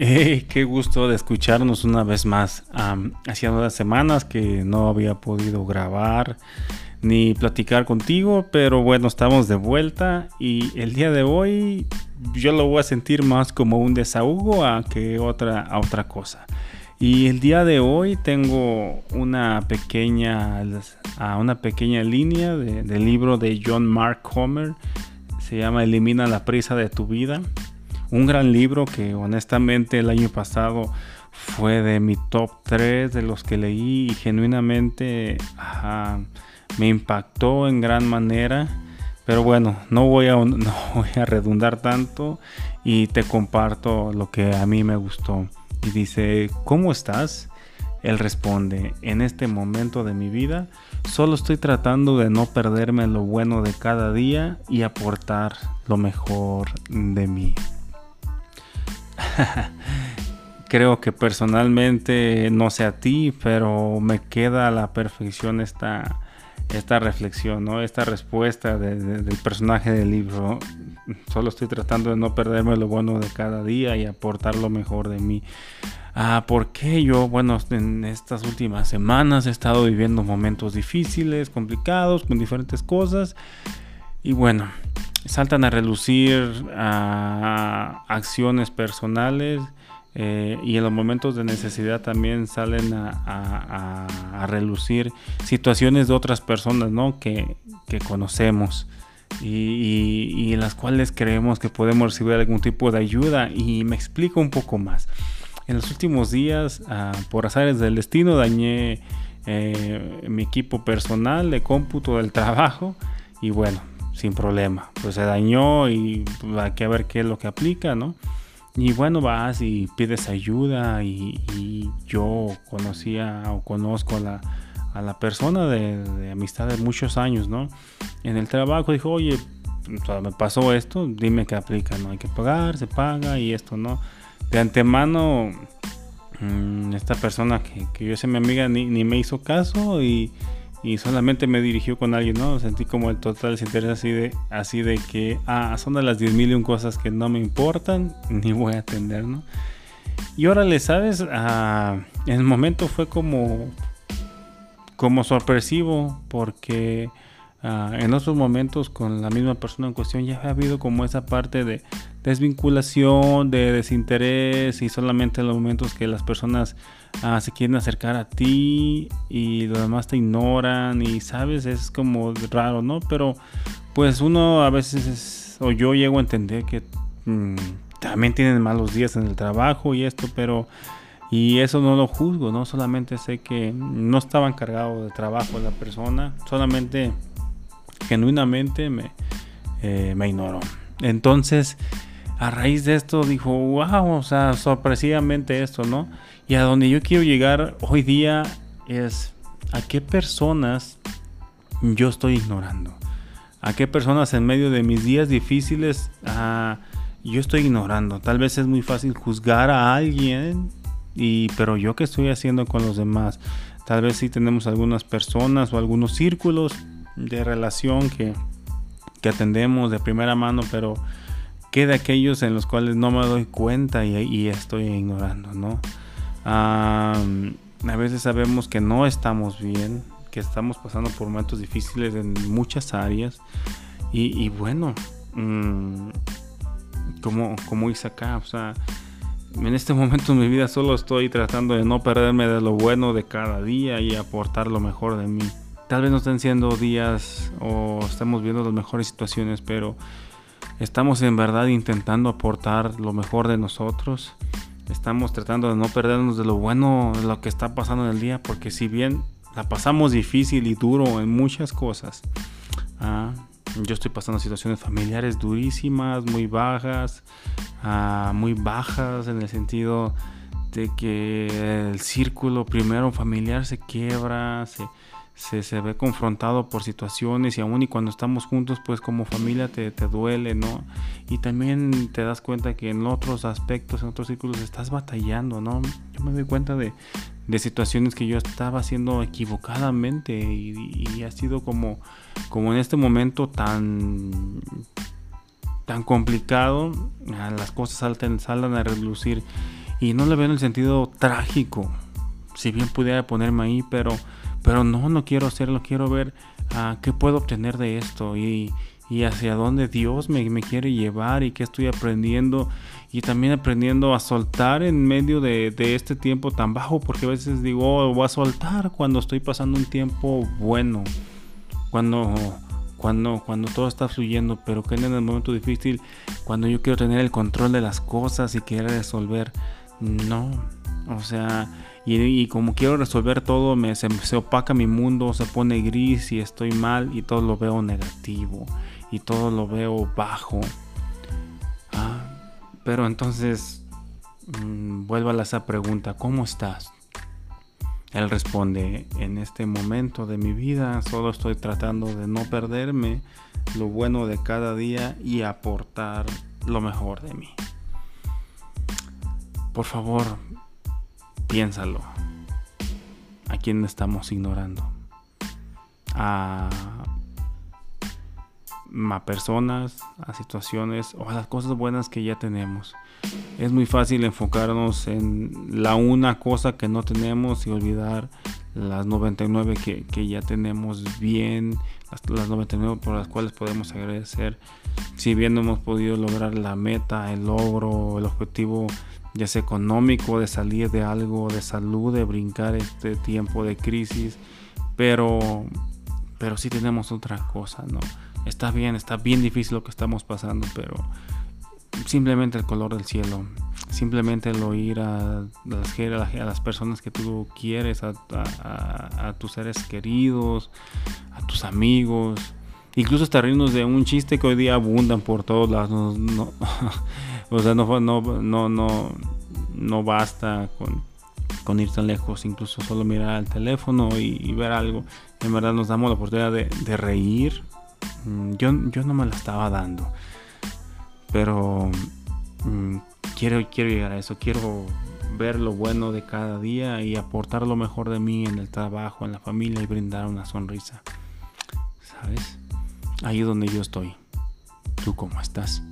qué gusto de escucharnos una vez más. hacía unas semanas que no había podido grabar ni platicar contigo, pero bueno, estamos de vuelta y el día de hoy yo lo voy a sentir más como un desahogo a que otra, a otra cosa. Y el día de hoy tengo una pequeña, una pequeña línea del libro de John Mark Homer. Se llama Elimina la prisa de tu vida un gran libro que honestamente el año pasado fue de mi top 3 de los que leí y genuinamente me impactó en gran manera. Pero bueno, no voy, a, no voy a redundar tanto y te comparto lo que a mí me gustó. Y dice, ¿cómo estás? Él responde, en este momento de mi vida solo estoy tratando de no perderme lo bueno de cada día y aportar lo mejor de mí. Creo que personalmente, no sé a ti, pero me queda a la perfección esta, esta reflexión, ¿no? esta respuesta del personaje del libro. Solo estoy tratando de no perderme lo bueno de cada día y aportar lo mejor de mí. Ah, porque yo, bueno, en estas últimas semanas he estado viviendo momentos difíciles, complicados, con diferentes cosas. Y bueno, saltan a relucir acciones personales eh, y en los momentos de necesidad también salen a, relucir situaciones de otras personas ¿no? que, conocemos y, en las cuales creemos que podemos recibir algún tipo de ayuda y me explico un poco más. En los últimos días, ah, por azares del destino, dañé eh, mi equipo personal de cómputo del trabajo y bueno, sin problema. Pues se dañó y pues, hay que ver qué es lo que aplica, ¿no? Y bueno, vas y pides ayuda y, yo conocía o conozco a la, a la persona de, amistad de muchos años, ¿no? En el trabajo dijo, oye, me pasó esto, dime qué aplica, ¿no? Hay que pagar, se paga y esto, ¿no? De antemano, mm, esta persona que, que yo sé mi amiga ni, ni me hizo caso y y solamente me dirigió con alguien, ¿no? Sentí como el total desinterés así de, así de que, ah, son de las 10 mil y un cosas que no me importan, ni voy a atender, ¿no? Y órale, ¿sabes? Ah, en el momento fue como, como sorpresivo, porque ah, en otros momentos con la misma persona en cuestión ya ha habido como esa parte de desvinculación, de desinterés y solamente en los momentos que las personas Ah, se quieren acercar a ti y los demás te ignoran y sabes, es como raro, ¿no? Pero pues uno a veces, o yo llego a entender que mm, también tienen malos días en el trabajo y esto, pero... Y eso no lo juzgo, ¿no? Solamente sé que no estaba encargado de trabajo la persona, solamente genuinamente me, eh, me ignoró. Entonces, a raíz de esto dijo, wow, o sea, sorpresivamente esto, ¿no? Y a donde yo quiero llegar hoy día es a qué personas yo estoy ignorando. A qué personas en medio de mis días difíciles ah, yo estoy ignorando. Tal vez es muy fácil juzgar a alguien, y, pero yo qué estoy haciendo con los demás. Tal vez sí tenemos algunas personas o algunos círculos de relación que, que atendemos de primera mano, pero ¿qué de aquellos en los cuales no me doy cuenta y, y estoy ignorando, ¿no? a veces sabemos que no estamos bien, que estamos pasando por momentos difíciles en muchas áreas. Y, bueno, mm, como, como dice acá, o sea, en este momento en mi vida solo estoy tratando de no perderme de lo bueno de cada día y aportar lo mejor de mí. Tal vez no estén siendo días o estamos viendo las mejores situaciones, pero estamos en verdad intentando aportar lo mejor de nosotros. Estamos tratando de no perdernos de lo bueno de lo que está pasando en el día, porque si bien la pasamos difícil y duro en muchas cosas, ah, yo estoy pasando situaciones familiares durísimas, muy bajas, ah, muy bajas en el sentido de que el círculo primero familiar se quiebra, se, se, ve confrontado por situaciones y aún y cuando estamos juntos pues como familia te, te, duele, ¿no? Y también te das cuenta que en otros aspectos, en otros círculos estás batallando, ¿no? Yo me doy cuenta de, de situaciones que yo estaba haciendo equivocadamente y, ha sido como, como en este momento tan tan complicado, las cosas saltan, saltan a relucir Y no le veo en el sentido trágico. Si bien pudiera ponerme ahí, pero, pero no, no quiero hacerlo. Quiero ver uh, qué puedo obtener de esto y, y hacia dónde Dios me, me, quiere llevar y qué estoy aprendiendo. Y también aprendiendo a soltar en medio de, de este tiempo tan bajo, porque a veces digo, oh, voy a soltar cuando estoy pasando un tiempo bueno. Cuando cuando, cuando todo está fluyendo, pero que en el momento difícil, cuando yo quiero tener el control de las cosas y quiero resolver, no, o sea, y, como quiero resolver todo, me, se, opaca mi mundo, se pone gris y estoy mal y todo lo veo negativo y todo lo veo bajo. Ah, pero entonces, mmm, vuelvo a esa pregunta, ¿cómo estás? Él responde, en este momento de mi vida solo estoy tratando de no perderme lo bueno de cada día y aportar lo mejor de mí. Por favor, piénsalo. ¿A quién estamos ignorando? A, personas, a situaciones o a las cosas buenas que ya tenemos es muy fácil enfocarnos en la una cosa que no tenemos y olvidar las 99 que, que ya tenemos bien, las, las, 99 por las cuales podemos agradecer. Si bien no hemos podido lograr la meta, el logro, el objetivo, ya sea económico, de salir de algo, de salud, de brincar este tiempo de crisis, pero, pero sí tenemos otra cosa, ¿no? Está bien, está bien difícil lo que estamos pasando, pero simplemente el color del cielo, simplemente el oír a, a las personas que tú quieres, a, tus seres queridos, a tus amigos, incluso hasta reírnos de un chiste que hoy día abundan por todos lados. No, o sea, no, no, no, no, no basta con, con, ir tan lejos, incluso solo mirar al teléfono y, ver algo. En verdad nos damos la oportunidad de, de reír. Mm, yo, yo no me la estaba dando. Pero mm, quiero, quiero llegar a eso, quiero ver lo bueno de cada día y aportar lo mejor de mí en el trabajo, en la familia y brindar una sonrisa. ¿Sabes? Ahí es donde yo estoy. ¿Tú cómo estás?